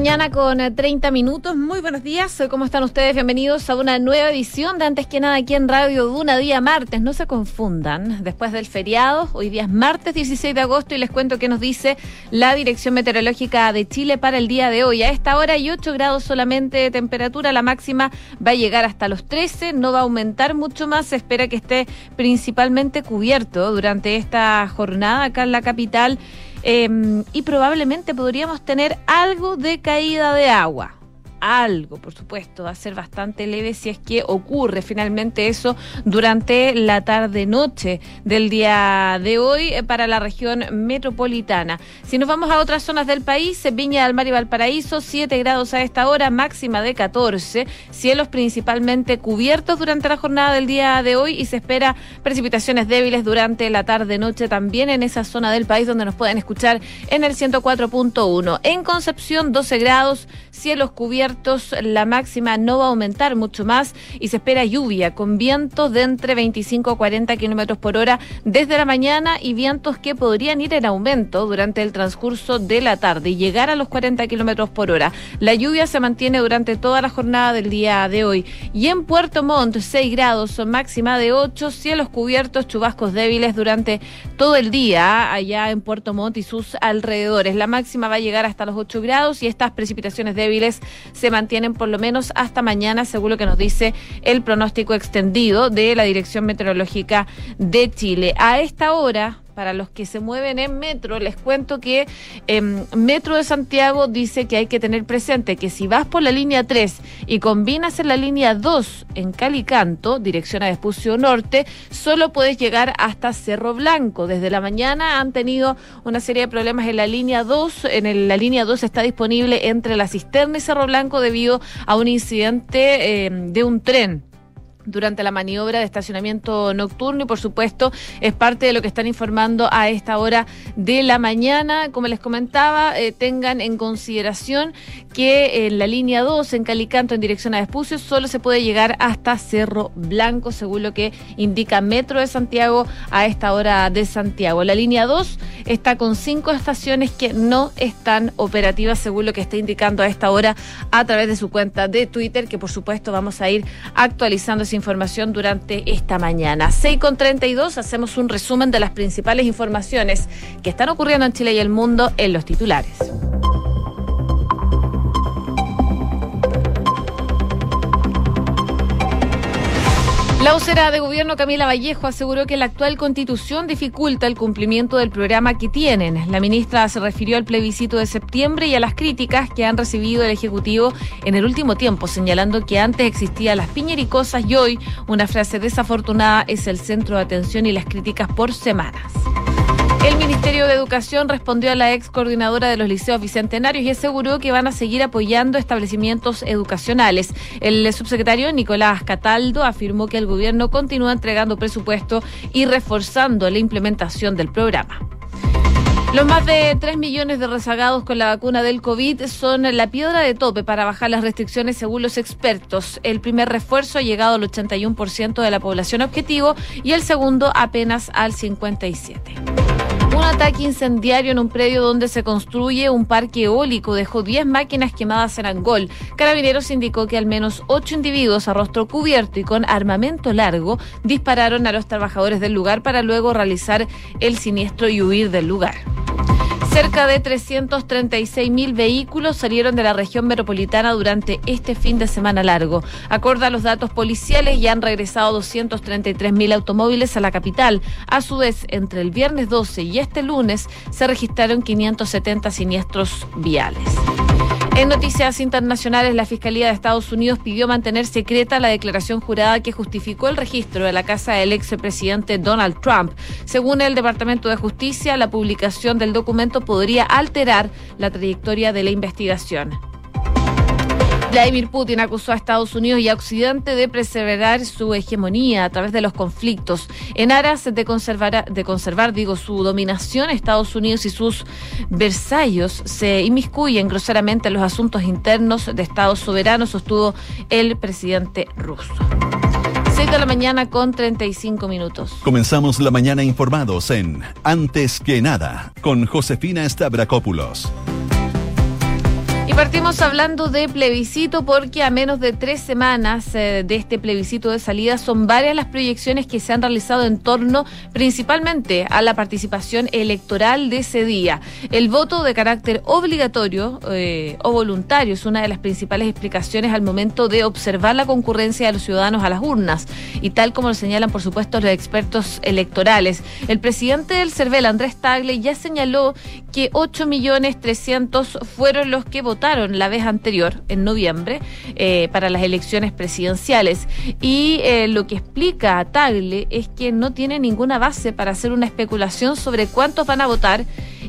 mañana con 30 eh, minutos. Muy buenos días. ¿Cómo están ustedes? Bienvenidos a una nueva edición de Antes que nada aquí en Radio Duna, día martes. No se confundan. Después del feriado, hoy día es martes 16 de agosto y les cuento qué nos dice la Dirección Meteorológica de Chile para el día de hoy. A esta hora hay 8 grados solamente de temperatura. La máxima va a llegar hasta los 13. No va a aumentar mucho más. Se espera que esté principalmente cubierto durante esta jornada acá en la capital. Em, y probablemente podríamos tener algo de caída de agua algo, por supuesto, va a ser bastante leve si es que ocurre finalmente eso durante la tarde-noche del día de hoy eh, para la región metropolitana. Si nos vamos a otras zonas del país, Viña del Mar y Valparaíso, 7 grados a esta hora, máxima de 14, cielos principalmente cubiertos durante la jornada del día de hoy y se espera precipitaciones débiles durante la tarde-noche también en esa zona del país donde nos pueden escuchar en el 104.1. En Concepción, 12 grados, cielos cubiertos la máxima no va a aumentar mucho más y se espera lluvia con vientos de entre 25 a 40 kilómetros por hora desde la mañana y vientos que podrían ir en aumento durante el transcurso de la tarde y llegar a los 40 kilómetros por hora. La lluvia se mantiene durante toda la jornada del día de hoy. Y en Puerto Montt, 6 grados, máxima de 8, cielos cubiertos, chubascos débiles durante todo el día allá en Puerto Montt y sus alrededores. La máxima va a llegar hasta los 8 grados y estas precipitaciones débiles se mantienen por lo menos hasta mañana, según lo que nos dice el pronóstico extendido de la Dirección Meteorológica de Chile. A esta hora, para los que se mueven en metro, les cuento que em, Metro de Santiago dice que hay que tener presente que si vas por la línea 3 y combinas en la línea 2 en Calicanto, dirección a Despucio Norte, solo puedes llegar hasta Cerro Blanco. Desde la mañana han tenido una serie de problemas en la línea 2. En la línea 2 está disponible entre la cisterna y Cerro Blanco debido a un incidente em, de un tren durante la maniobra de estacionamiento nocturno y por supuesto es parte de lo que están informando a esta hora de la mañana. Como les comentaba, eh, tengan en consideración que en la línea 2 en Calicanto en dirección a Despucio solo se puede llegar hasta Cerro Blanco, según lo que indica Metro de Santiago a esta hora de Santiago. La línea 2 está con cinco estaciones que no están operativas, según lo que está indicando a esta hora a través de su cuenta de Twitter, que por supuesto vamos a ir actualizando información durante esta mañana. 6 con 32 hacemos un resumen de las principales informaciones que están ocurriendo en Chile y el mundo en los titulares. La vocera de gobierno Camila Vallejo aseguró que la actual constitución dificulta el cumplimiento del programa que tienen. La ministra se refirió al plebiscito de septiembre y a las críticas que han recibido el Ejecutivo en el último tiempo, señalando que antes existía las piñericosas y hoy una frase desafortunada es el centro de atención y las críticas por semanas. El Ministerio de Educación respondió a la ex coordinadora de los liceos bicentenarios y aseguró que van a seguir apoyando establecimientos educacionales. El subsecretario Nicolás Cataldo afirmó que el gobierno continúa entregando presupuesto y reforzando la implementación del programa. Los más de 3 millones de rezagados con la vacuna del COVID son la piedra de tope para bajar las restricciones según los expertos. El primer refuerzo ha llegado al 81% de la población objetivo y el segundo apenas al 57%. Un ataque incendiario en un predio donde se construye un parque eólico dejó 10 máquinas quemadas en Angol. Carabineros indicó que al menos 8 individuos a rostro cubierto y con armamento largo dispararon a los trabajadores del lugar para luego realizar el siniestro y huir del lugar. Cerca de 336 mil vehículos salieron de la región metropolitana durante este fin de semana largo. Acorde a los datos policiales, ya han regresado 233 mil automóviles a la capital. A su vez, entre el viernes 12 y este lunes se registraron 570 siniestros viales. En noticias internacionales, la Fiscalía de Estados Unidos pidió mantener secreta la declaración jurada que justificó el registro de la casa del expresidente Donald Trump. Según el Departamento de Justicia, la publicación del documento podría alterar la trayectoria de la investigación. Vladimir Putin acusó a Estados Unidos y a Occidente de preservar su hegemonía a través de los conflictos. En aras de conservar, de conservar digo, su dominación, Estados Unidos y sus versallos se inmiscuyen groseramente en los asuntos internos de Estados soberanos, sostuvo el presidente ruso. 6 de la mañana con 35 minutos. Comenzamos la mañana informados en Antes que nada con Josefina Stavrakopoulos. Y partimos hablando de plebiscito porque a menos de tres semanas eh, de este plebiscito de salida son varias las proyecciones que se han realizado en torno principalmente a la participación electoral de ese día. El voto de carácter obligatorio eh, o voluntario es una de las principales explicaciones al momento de observar la concurrencia de los ciudadanos a las urnas y tal como lo señalan por supuesto los expertos electorales. El presidente del CERVEL, Andrés Tagle, ya señaló que 8.300.000 fueron los que votaron votaron la vez anterior, en noviembre, eh, para las elecciones presidenciales. Y eh, lo que explica a Tagle es que no tiene ninguna base para hacer una especulación sobre cuántos van a votar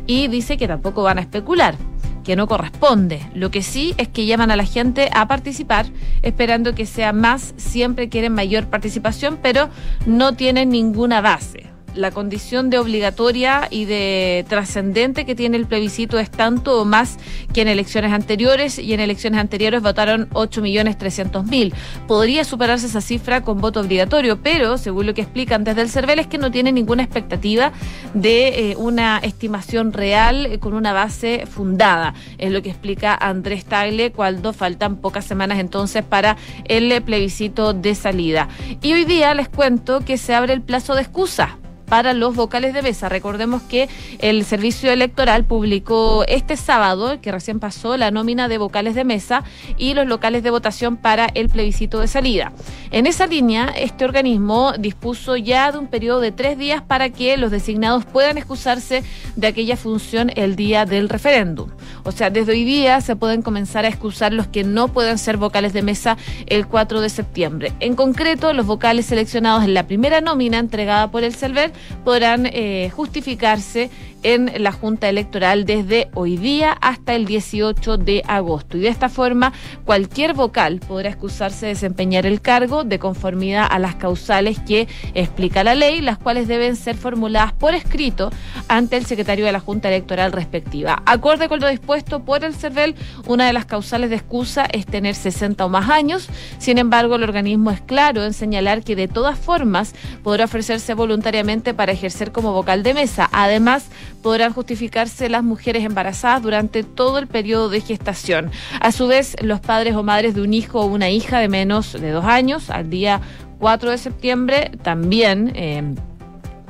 y dice que tampoco van a especular que no corresponde. Lo que sí es que llaman a la gente a participar, esperando que sea más, siempre quieren mayor participación, pero no tienen ninguna base la condición de obligatoria y de trascendente que tiene el plebiscito es tanto o más que en elecciones anteriores y en elecciones anteriores votaron 8.300.000. Podría superarse esa cifra con voto obligatorio, pero según lo que explican desde el CERVEL es que no tiene ninguna expectativa de eh, una estimación real eh, con una base fundada. Es lo que explica Andrés Tagle cuando faltan pocas semanas entonces para el plebiscito de salida. Y hoy día les cuento que se abre el plazo de excusa para los vocales de mesa. Recordemos que el Servicio Electoral publicó este sábado, que recién pasó, la nómina de vocales de mesa y los locales de votación para el plebiscito de salida. En esa línea, este organismo dispuso ya de un periodo de tres días para que los designados puedan excusarse de aquella función el día del referéndum. O sea, desde hoy día se pueden comenzar a excusar los que no puedan ser vocales de mesa el 4 de septiembre. En concreto, los vocales seleccionados en la primera nómina entregada por el CELVER podrán eh, justificarse en la Junta Electoral desde hoy día hasta el 18 de agosto. Y de esta forma, cualquier vocal podrá excusarse de desempeñar el cargo de conformidad a las causales que explica la ley, las cuales deben ser formuladas por escrito ante el secretario de la Junta Electoral respectiva. Acorde con lo dispuesto por el CERVEL, una de las causales de excusa es tener 60 o más años. Sin embargo, el organismo es claro en señalar que de todas formas podrá ofrecerse voluntariamente para ejercer como vocal de mesa. Además, podrán justificarse las mujeres embarazadas durante todo el periodo de gestación. A su vez, los padres o madres de un hijo o una hija de menos de dos años al día 4 de septiembre también eh,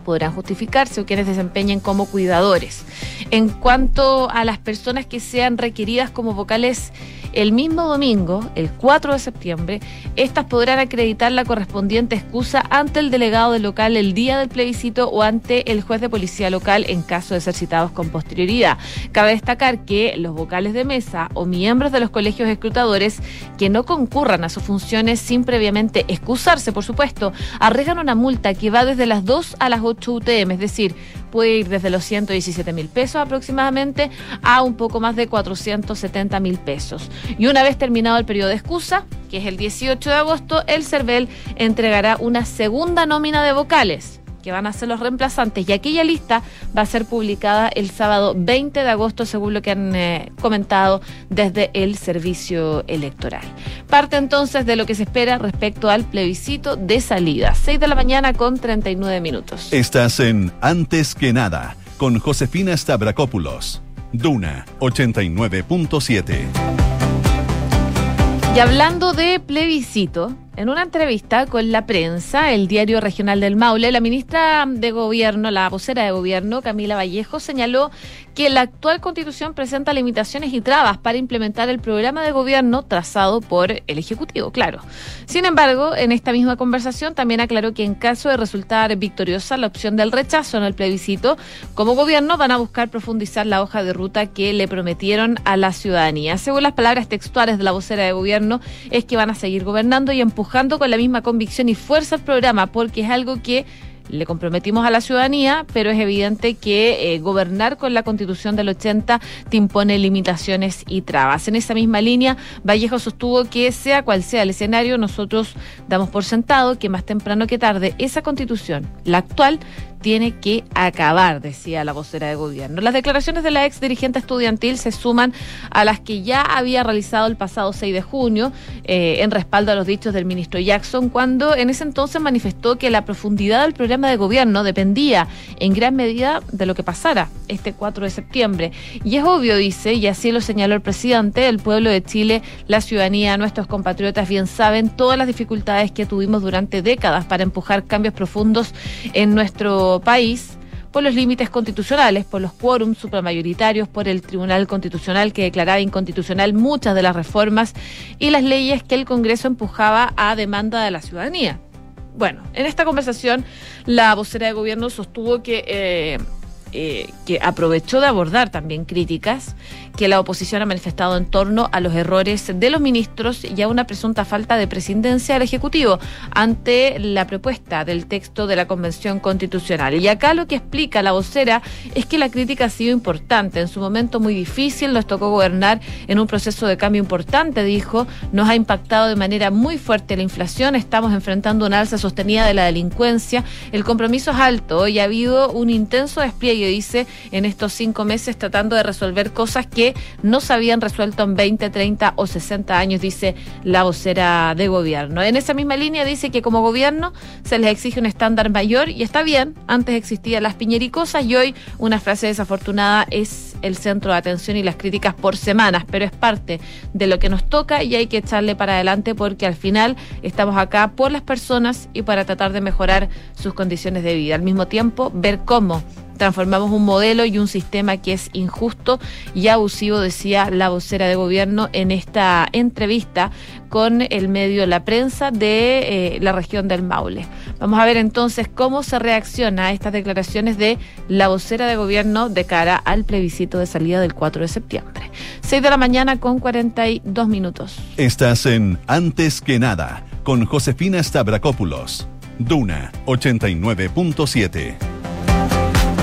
podrán justificarse o quienes desempeñen como cuidadores. En cuanto a las personas que sean requeridas como vocales el mismo domingo, el 4 de septiembre, estas podrán acreditar la correspondiente excusa ante el delegado del local el día del plebiscito o ante el juez de policía local en caso de ser citados con posterioridad. Cabe destacar que los vocales de mesa o miembros de los colegios escrutadores que no concurran a sus funciones sin previamente excusarse, por supuesto, arriesgan una multa que va desde las 2 a las 8 UTM, es decir, puede ir desde los 117 mil pesos aproximadamente a un poco más de 470 mil pesos. Y una vez terminado el periodo de excusa, que es el 18 de agosto, el CERVEL entregará una segunda nómina de vocales que van a ser los reemplazantes y aquella lista va a ser publicada el sábado 20 de agosto según lo que han eh, comentado desde el servicio electoral. Parte entonces de lo que se espera respecto al plebiscito de salida. 6 de la mañana con 39 minutos. Estás en Antes que nada con Josefina Stavrakopoulos. Duna 89.7. Y hablando de plebiscito, en una entrevista con la prensa, el diario regional del Maule, la ministra de Gobierno, la vocera de Gobierno, Camila Vallejo, señaló que la actual constitución presenta limitaciones y trabas para implementar el programa de gobierno trazado por el Ejecutivo, claro. Sin embargo, en esta misma conversación también aclaró que en caso de resultar victoriosa la opción del rechazo en el plebiscito, como gobierno van a buscar profundizar la hoja de ruta que le prometieron a la ciudadanía. Según las palabras textuales de la vocera de Gobierno, es que van a seguir gobernando y empujando empujando con la misma convicción y fuerza el programa, porque es algo que le comprometimos a la ciudadanía, pero es evidente que eh, gobernar con la constitución del 80 te impone limitaciones y trabas. En esa misma línea, Vallejo sostuvo que sea cual sea el escenario, nosotros damos por sentado que más temprano que tarde esa constitución, la actual, tiene que acabar, decía la vocera de gobierno. Las declaraciones de la ex dirigente estudiantil se suman a las que ya había realizado el pasado 6 de junio eh, en respaldo a los dichos del ministro Jackson, cuando en ese entonces manifestó que la profundidad del programa de gobierno dependía en gran medida de lo que pasara este 4 de septiembre. Y es obvio, dice, y así lo señaló el presidente, el pueblo de Chile, la ciudadanía, nuestros compatriotas bien saben todas las dificultades que tuvimos durante décadas para empujar cambios profundos en nuestro país por los límites constitucionales, por los quórums supramayoritarios, por el Tribunal Constitucional que declaraba inconstitucional muchas de las reformas y las leyes que el Congreso empujaba a demanda de la ciudadanía. Bueno, en esta conversación la vocera de gobierno sostuvo que eh, eh, que aprovechó de abordar también críticas que la oposición ha manifestado en torno a los errores de los ministros y a una presunta falta de presidencia del Ejecutivo ante la propuesta del texto de la Convención Constitucional. Y acá lo que explica la vocera es que la crítica ha sido importante. En su momento muy difícil nos tocó gobernar en un proceso de cambio importante, dijo. Nos ha impactado de manera muy fuerte la inflación. Estamos enfrentando una alza sostenida de la delincuencia. El compromiso es alto y ha habido un intenso despliegue dice, en estos cinco meses tratando de resolver cosas que no se habían resuelto en 20, 30 o 60 años, dice la vocera de gobierno. En esa misma línea dice que como gobierno se les exige un estándar mayor y está bien, antes existían las piñericosas y hoy una frase desafortunada es el centro de atención y las críticas por semanas, pero es parte de lo que nos toca y hay que echarle para adelante porque al final estamos acá por las personas y para tratar de mejorar sus condiciones de vida. Al mismo tiempo, ver cómo transformamos un modelo y un sistema que es injusto y abusivo, decía la vocera de gobierno en esta entrevista con el medio La Prensa de eh, la región del Maule. Vamos a ver entonces cómo se reacciona a estas declaraciones de la vocera de gobierno de cara al plebiscito de salida del 4 de septiembre. 6 de la mañana con 42 minutos. Estás en Antes que nada con Josefina Stavrakopoulos. Duna 89.7.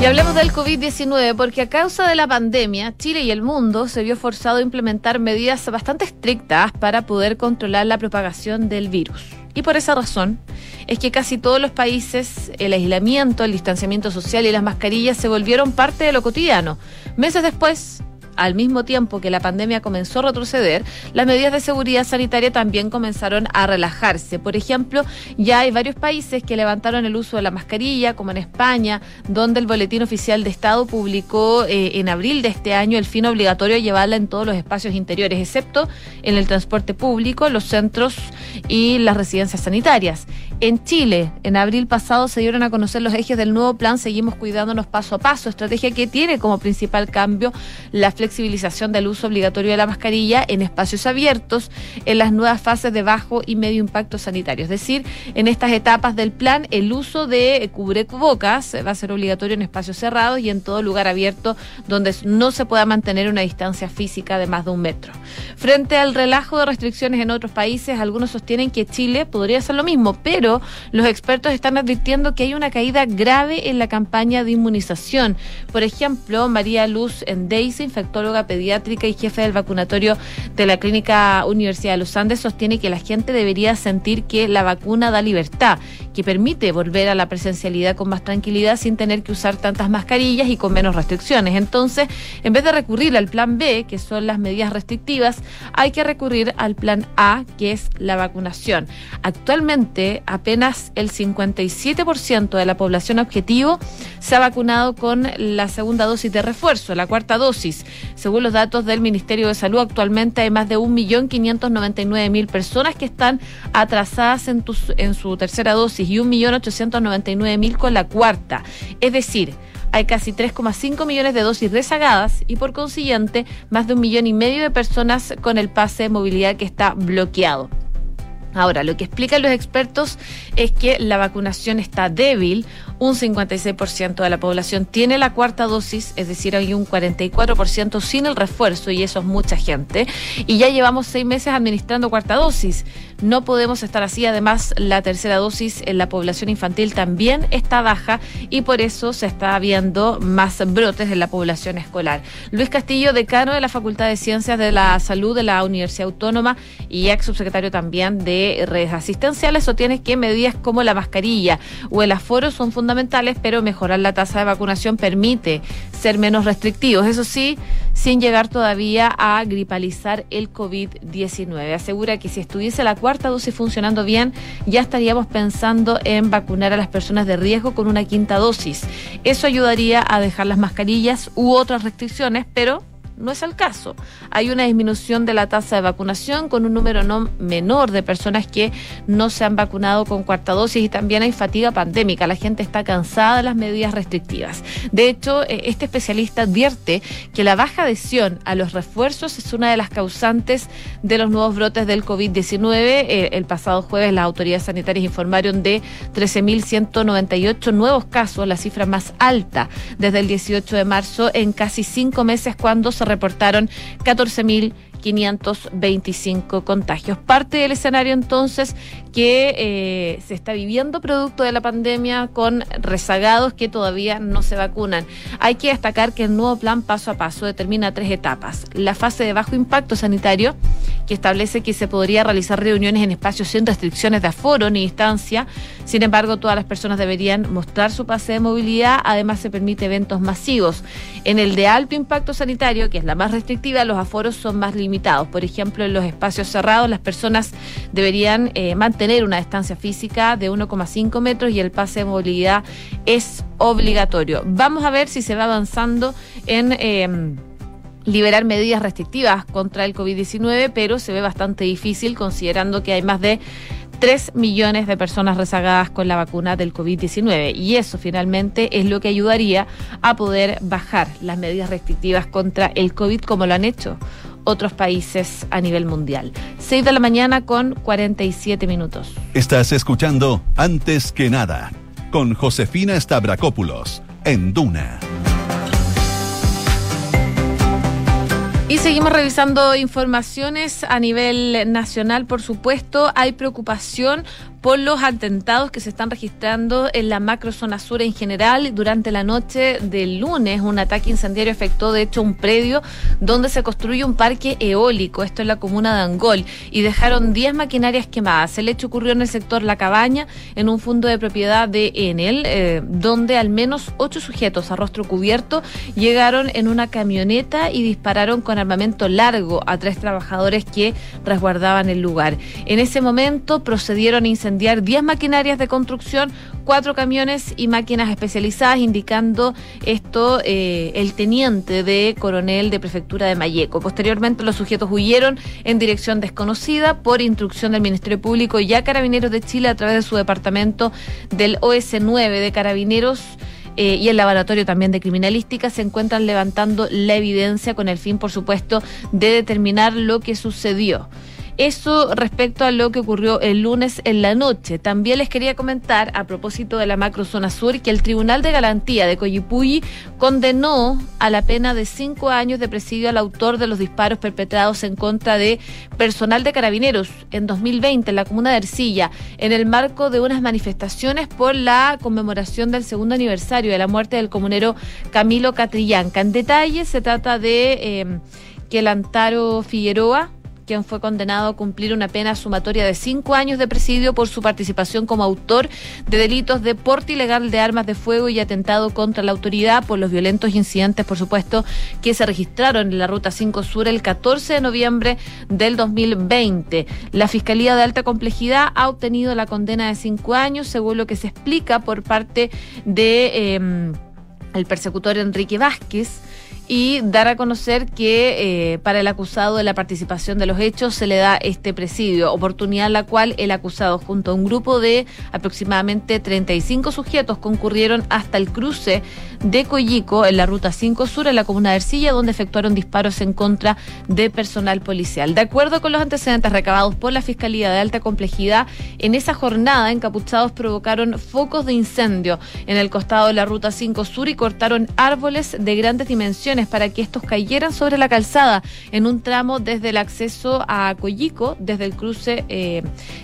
Y hablemos del COVID-19 porque a causa de la pandemia, Chile y el mundo se vio forzado a implementar medidas bastante estrictas para poder controlar la propagación del virus. Y por esa razón es que casi todos los países el aislamiento, el distanciamiento social y las mascarillas se volvieron parte de lo cotidiano. Meses después, al mismo tiempo que la pandemia comenzó a retroceder, las medidas de seguridad sanitaria también comenzaron a relajarse. Por ejemplo, ya hay varios países que levantaron el uso de la mascarilla, como en España, donde el Boletín Oficial de Estado publicó eh, en abril de este año el fin obligatorio de llevarla en todos los espacios interiores, excepto en el transporte público, los centros y las residencias sanitarias. En Chile, en abril pasado se dieron a conocer los ejes del nuevo plan Seguimos cuidándonos paso a paso, estrategia que tiene como principal cambio la flexibilización del uso obligatorio de la mascarilla en espacios abiertos en las nuevas fases de bajo y medio impacto sanitario. Es decir, en estas etapas del plan, el uso de cubrebocas va a ser obligatorio en espacios cerrados y en todo lugar abierto donde no se pueda mantener una distancia física de más de un metro. Frente al relajo de restricciones en otros países, algunos sostienen que Chile podría hacer lo mismo, pero los expertos están advirtiendo que hay una caída grave en la campaña de inmunización. Por ejemplo, María Luz Endeise, infectóloga pediátrica y jefe del vacunatorio de la Clínica Universidad de los Andes, sostiene que la gente debería sentir que la vacuna da libertad, que permite volver a la presencialidad con más tranquilidad sin tener que usar tantas mascarillas y con menos restricciones. Entonces, en vez de recurrir al plan B, que son las medidas restrictivas, hay que recurrir al plan A, que es la vacunación. Actualmente, apenas el 57% de la población objetivo se ha vacunado con la segunda dosis de refuerzo, la cuarta dosis. Según los datos del Ministerio de Salud, actualmente hay más de 1.599.000 personas que están atrasadas en, en su tercera dosis y 1.899.000 con la cuarta. Es decir, hay casi 3,5 millones de dosis rezagadas y por consiguiente más de un millón y medio de personas con el pase de movilidad que está bloqueado. Ahora, lo que explican los expertos es que la vacunación está débil. Un 56% de la población tiene la cuarta dosis, es decir, hay un 44% sin el refuerzo y eso es mucha gente. Y ya llevamos seis meses administrando cuarta dosis. No podemos estar así. Además, la tercera dosis en la población infantil también está baja y por eso se está viendo más brotes en la población escolar. Luis Castillo, decano de la Facultad de Ciencias de la Salud de la Universidad Autónoma y ex subsecretario también de redes asistenciales, sostiene que medidas como la mascarilla o el aforo son fundamentales, pero mejorar la tasa de vacunación permite ser menos restrictivos. Eso sí, sin llegar todavía a gripalizar el COVID-19. Asegura que si estuviese la cuarta dosis funcionando bien, ya estaríamos pensando en vacunar a las personas de riesgo con una quinta dosis. Eso ayudaría a dejar las mascarillas u otras restricciones, pero no es el caso. Hay una disminución de la tasa de vacunación con un número no menor de personas que no se han vacunado con cuarta dosis y también hay fatiga pandémica. La gente está cansada de las medidas restrictivas. De hecho, eh, este especialista advierte que la baja adhesión a los refuerzos es una de las causantes de los nuevos brotes del COVID-19. Eh, el pasado jueves las autoridades sanitarias informaron de 13.198 nuevos casos, la cifra más alta desde el 18 de marzo en casi cinco meses cuando se reportaron 14.525 contagios. Parte del escenario entonces que eh, se está viviendo producto de la pandemia con rezagados que todavía no se vacunan. Hay que destacar que el nuevo plan paso a paso determina tres etapas. La fase de bajo impacto sanitario, que establece que se podría realizar reuniones en espacios sin restricciones de aforo ni distancia. Sin embargo, todas las personas deberían mostrar su pase de movilidad. Además, se permite eventos masivos. En el de alto impacto sanitario, que es la más restrictiva, los aforos son más limitados. Por ejemplo, en los espacios cerrados, las personas deberían eh, mantener tener una distancia física de 1,5 metros y el pase de movilidad es obligatorio. Vamos a ver si se va avanzando en... Em, liberar medidas restrictivas contra el COVID-19, pero se ve bastante difícil considerando que hay más de 3 millones de personas rezagadas con la vacuna del COVID-19 y eso finalmente es lo que ayudaría a poder bajar las medidas restrictivas contra el COVID como lo han hecho otros países a nivel mundial. 6 de la mañana con 47 minutos. Estás escuchando Antes que nada con Josefina Stavrakopoulos en Duna. Y seguimos revisando informaciones a nivel nacional, por supuesto. Hay preocupación por los atentados que se están registrando en la macrozona sur en general. Durante la noche del lunes, un ataque incendiario afectó, de hecho, un predio donde se construye un parque eólico, esto en la comuna de Angol, y dejaron 10 maquinarias quemadas. El hecho ocurrió en el sector La Cabaña, en un fondo de propiedad de Enel, eh, donde al menos ocho sujetos a rostro cubierto llegaron en una camioneta y dispararon con armamento largo a tres trabajadores que resguardaban el lugar. En ese momento procedieron a incendiar 10 maquinarias de construcción, cuatro camiones y máquinas especializadas, indicando esto eh, el teniente de coronel de prefectura de Mayeco. Posteriormente los sujetos huyeron en dirección desconocida por instrucción del Ministerio Público y a Carabineros de Chile a través de su departamento del OS9 de Carabineros. Eh, y el laboratorio también de criminalística se encuentran levantando la evidencia con el fin, por supuesto, de determinar lo que sucedió. Eso respecto a lo que ocurrió el lunes en la noche. También les quería comentar, a propósito de la macrozona sur, que el Tribunal de Garantía de Coyipulli condenó a la pena de cinco años de presidio al autor de los disparos perpetrados en contra de personal de carabineros en 2020 en la comuna de Ercilla, en el marco de unas manifestaciones por la conmemoración del segundo aniversario de la muerte del comunero Camilo Catrillanca. En detalle, se trata de eh, que el Antaro Figueroa, quien fue condenado a cumplir una pena sumatoria de cinco años de presidio por su participación como autor de delitos de porte ilegal de armas de fuego y atentado contra la autoridad por los violentos incidentes, por supuesto, que se registraron en la Ruta 5 Sur el 14 de noviembre del 2020. La Fiscalía de Alta Complejidad ha obtenido la condena de cinco años, según lo que se explica por parte de em, el persecutor Enrique Vázquez y dar a conocer que eh, para el acusado de la participación de los hechos se le da este presidio, oportunidad la cual el acusado junto a un grupo de aproximadamente 35 sujetos concurrieron hasta el cruce de Coyico en la ruta 5 Sur en la comuna de Ercilla donde efectuaron disparos en contra de personal policial. De acuerdo con los antecedentes recabados por la Fiscalía de Alta Complejidad, en esa jornada encapuchados provocaron focos de incendio en el costado de la ruta 5 Sur y cortaron árboles de grandes dimensiones para que estos cayeran sobre la calzada en un tramo desde el acceso a Coyico, desde el cruce eh,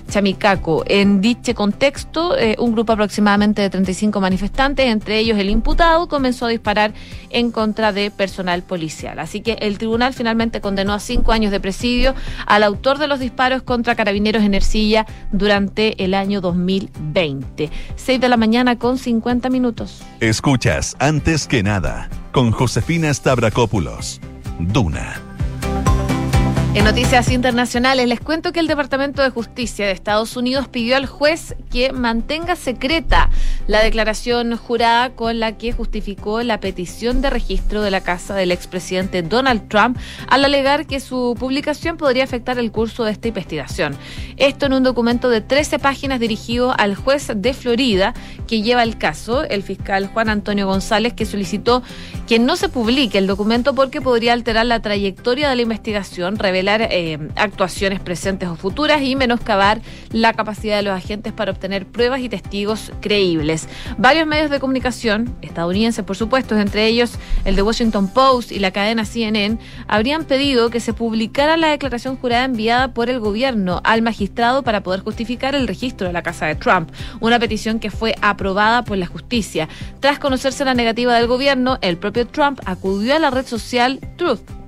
Chamicaco. En dicho contexto, eh, un grupo aproximadamente de 35 manifestantes, entre ellos el imputado, comenzó a disparar en contra de personal policial. Así que el tribunal finalmente condenó a cinco años de presidio al autor de los disparos contra carabineros en Ercilla durante el año 2020. 6 de la mañana con 50 minutos. Escuchas antes que nada con Josefina Stavrakopoulos. Duna en noticias internacionales, les cuento que el Departamento de Justicia de Estados Unidos pidió al juez que mantenga secreta la declaración jurada con la que justificó la petición de registro de la casa del expresidente Donald Trump al alegar que su publicación podría afectar el curso de esta investigación. Esto en un documento de 13 páginas dirigido al juez de Florida que lleva el caso, el fiscal Juan Antonio González, que solicitó que no se publique el documento porque podría alterar la trayectoria de la investigación, eh, actuaciones presentes o futuras y menoscabar la capacidad de los agentes para obtener pruebas y testigos creíbles. Varios medios de comunicación, estadounidenses por supuesto, entre ellos el de Washington Post y la cadena CNN, habrían pedido que se publicara la declaración jurada enviada por el gobierno al magistrado para poder justificar el registro de la casa de Trump, una petición que fue aprobada por la justicia. Tras conocerse la negativa del gobierno, el propio Trump acudió a la red social Truth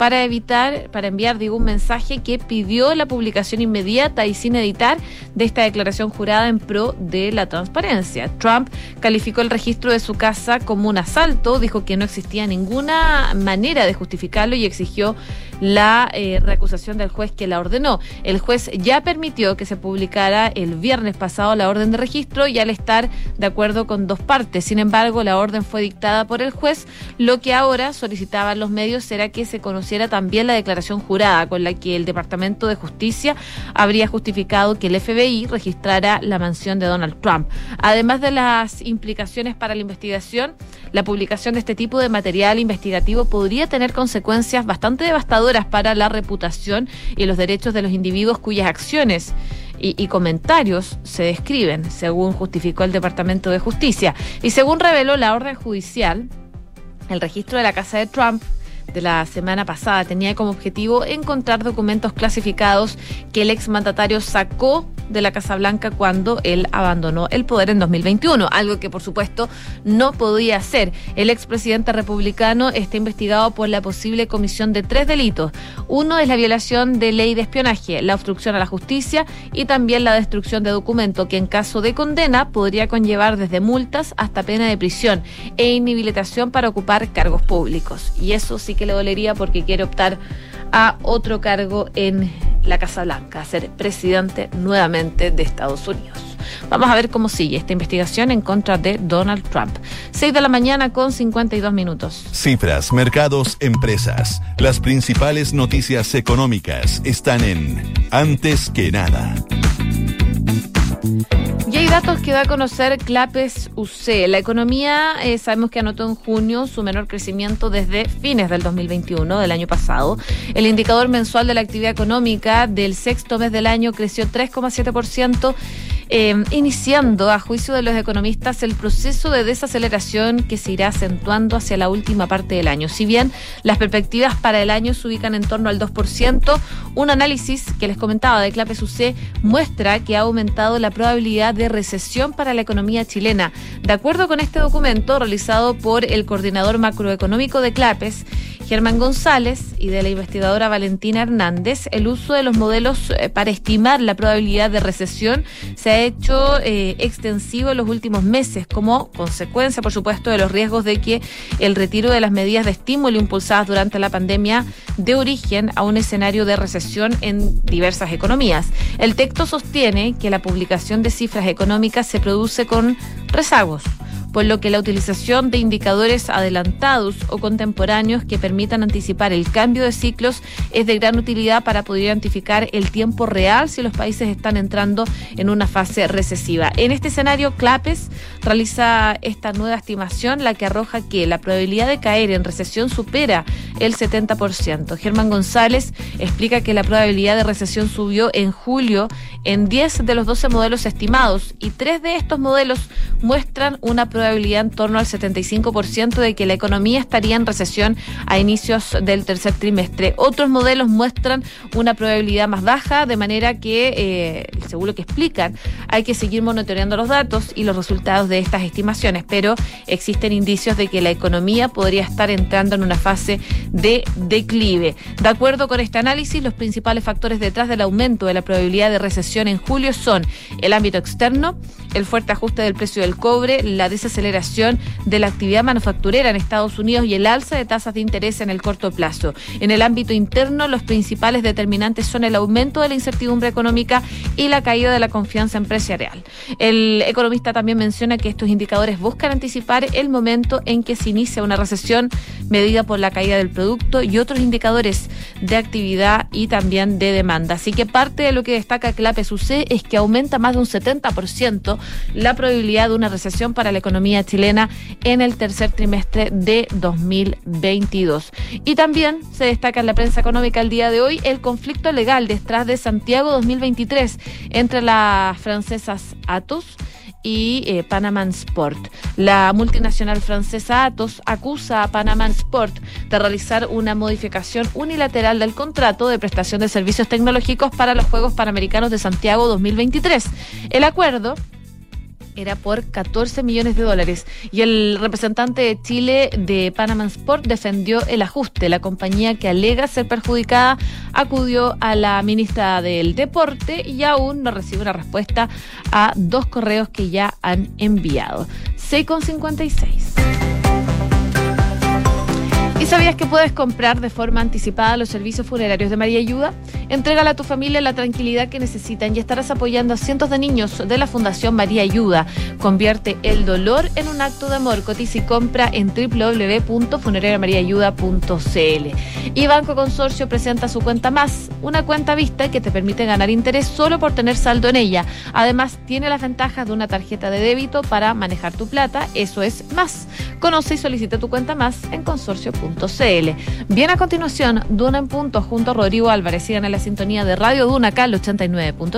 para evitar, para enviar, digo, un mensaje que pidió la publicación inmediata y sin editar de esta declaración jurada en pro de la transparencia. Trump calificó el registro de su casa como un asalto, dijo que no existía ninguna manera de justificarlo y exigió la eh, recusación del juez que la ordenó. El juez ya permitió que se publicara el viernes pasado la orden de registro y al estar de acuerdo con dos partes. Sin embargo, la orden fue dictada por el juez. Lo que ahora solicitaban los medios era que se conociera también la declaración jurada con la que el Departamento de Justicia habría justificado que el FBI registrara la mansión de Donald Trump. Además de las implicaciones para la investigación, la publicación de este tipo de material investigativo podría tener consecuencias bastante devastadoras para la reputación y los derechos de los individuos cuyas acciones y, comentarios se describen, según justificó el Departamento de Justicia. Y según reveló la orden judicial, el registro de la casa de Trump de la semana pasada tenía como objetivo encontrar documentos clasificados que el exmandatario sacó de la Casa Blanca cuando él abandonó el poder en 2021, algo que por supuesto no podía hacer. El expresidente republicano está investigado por la posible comisión de tres delitos. Uno es la violación de ley de espionaje, la obstrucción a la justicia y también la destrucción de documento, que en caso de condena podría conllevar desde multas hasta pena de prisión e inhabilitación para ocupar cargos públicos. Y eso sí que le dolería porque quiere optar a otro cargo en la Casa Blanca, a ser presidente nuevamente de Estados Unidos. Vamos a ver cómo sigue esta investigación en contra de Donald Trump. 6 de la mañana con 52 minutos. Cifras, mercados, empresas. Las principales noticias económicas están en Antes que nada. Datos que da a conocer Clapes UC. La economía eh, sabemos que anotó en junio su menor crecimiento desde fines del 2021, del año pasado. El indicador mensual de la actividad económica del sexto mes del año creció 3,7% eh, iniciando, a juicio de los economistas, el proceso de desaceleración que se irá acentuando hacia la última parte del año. Si bien las perspectivas para el año se ubican en torno al 2%, un análisis que les comentaba de Clapes UC muestra que ha aumentado la probabilidad de recesión para la economía chilena. De acuerdo con este documento realizado por el coordinador macroeconómico de Clapes, Germán González y de la investigadora Valentina Hernández, el uso de los modelos eh, para estimar la probabilidad de recesión se ha hecho eh, extensivo en los últimos meses, como consecuencia, por supuesto, de los riesgos de que el retiro de las medidas de estímulo impulsadas durante la pandemia dé origen a un escenario de recesión en diversas economías. El texto sostiene que la publicación de cifras económicas se produce con rezagos por lo que la utilización de indicadores adelantados o contemporáneos que permitan anticipar el cambio de ciclos es de gran utilidad para poder identificar el tiempo real si los países están entrando en una fase recesiva. En este escenario, Clapes realiza esta nueva estimación, la que arroja que la probabilidad de caer en recesión supera el 70%. Germán González explica que la probabilidad de recesión subió en julio en 10 de los 12 modelos estimados y tres de estos modelos muestran una probabilidad probabilidad en torno al 75% de que la economía estaría en recesión a inicios del tercer trimestre. Otros modelos muestran una probabilidad más baja, de manera que, eh, según lo que explican, hay que seguir monitoreando los datos y los resultados de estas estimaciones, pero existen indicios de que la economía podría estar entrando en una fase de declive. De acuerdo con este análisis, los principales factores detrás del aumento de la probabilidad de recesión en julio son el ámbito externo, el fuerte ajuste del precio del cobre, la desaceleración de la actividad manufacturera en Estados Unidos y el alza de tasas de interés en el corto plazo. En el ámbito interno, los principales determinantes son el aumento de la incertidumbre económica y la caída de la confianza empresarial. El economista también menciona que estos indicadores buscan anticipar el momento en que se inicia una recesión medida por la caída del producto y otros indicadores de actividad y también de demanda. Así que parte de lo que destaca CLAPES-UC es que aumenta más de un 70% la probabilidad de una recesión para la economía chilena en el tercer trimestre de 2022. Y también se destaca en la prensa económica el día de hoy el conflicto legal detrás de Santiago 2023 entre las francesas Atos y eh, Panaman Sport. La multinacional francesa Atos acusa a Panaman Sport de realizar una modificación unilateral del contrato de prestación de servicios tecnológicos para los Juegos Panamericanos de Santiago 2023. El acuerdo era por 14 millones de dólares. Y el representante de Chile de Panama Sport defendió el ajuste. La compañía que alega ser perjudicada acudió a la ministra del Deporte y aún no recibe una respuesta a dos correos que ya han enviado. 6,56. ¿Y sabías que puedes comprar de forma anticipada los servicios funerarios de María Ayuda? Entrégale a tu familia la tranquilidad que necesitan y estarás apoyando a cientos de niños de la Fundación María Ayuda. Convierte el dolor en un acto de amor. Cotiza y compra en www.funerariamariaayuda.cl. Y Banco Consorcio presenta su cuenta más, una cuenta vista que te permite ganar interés solo por tener saldo en ella. Además, tiene las ventajas de una tarjeta de débito para manejar tu plata. Eso es más. Conoce y solicita tu cuenta más en Bien, a continuación, Duna en punto junto a Rodrigo Álvarez. Sigan en la sintonía de Radio Duna acá al 89.9.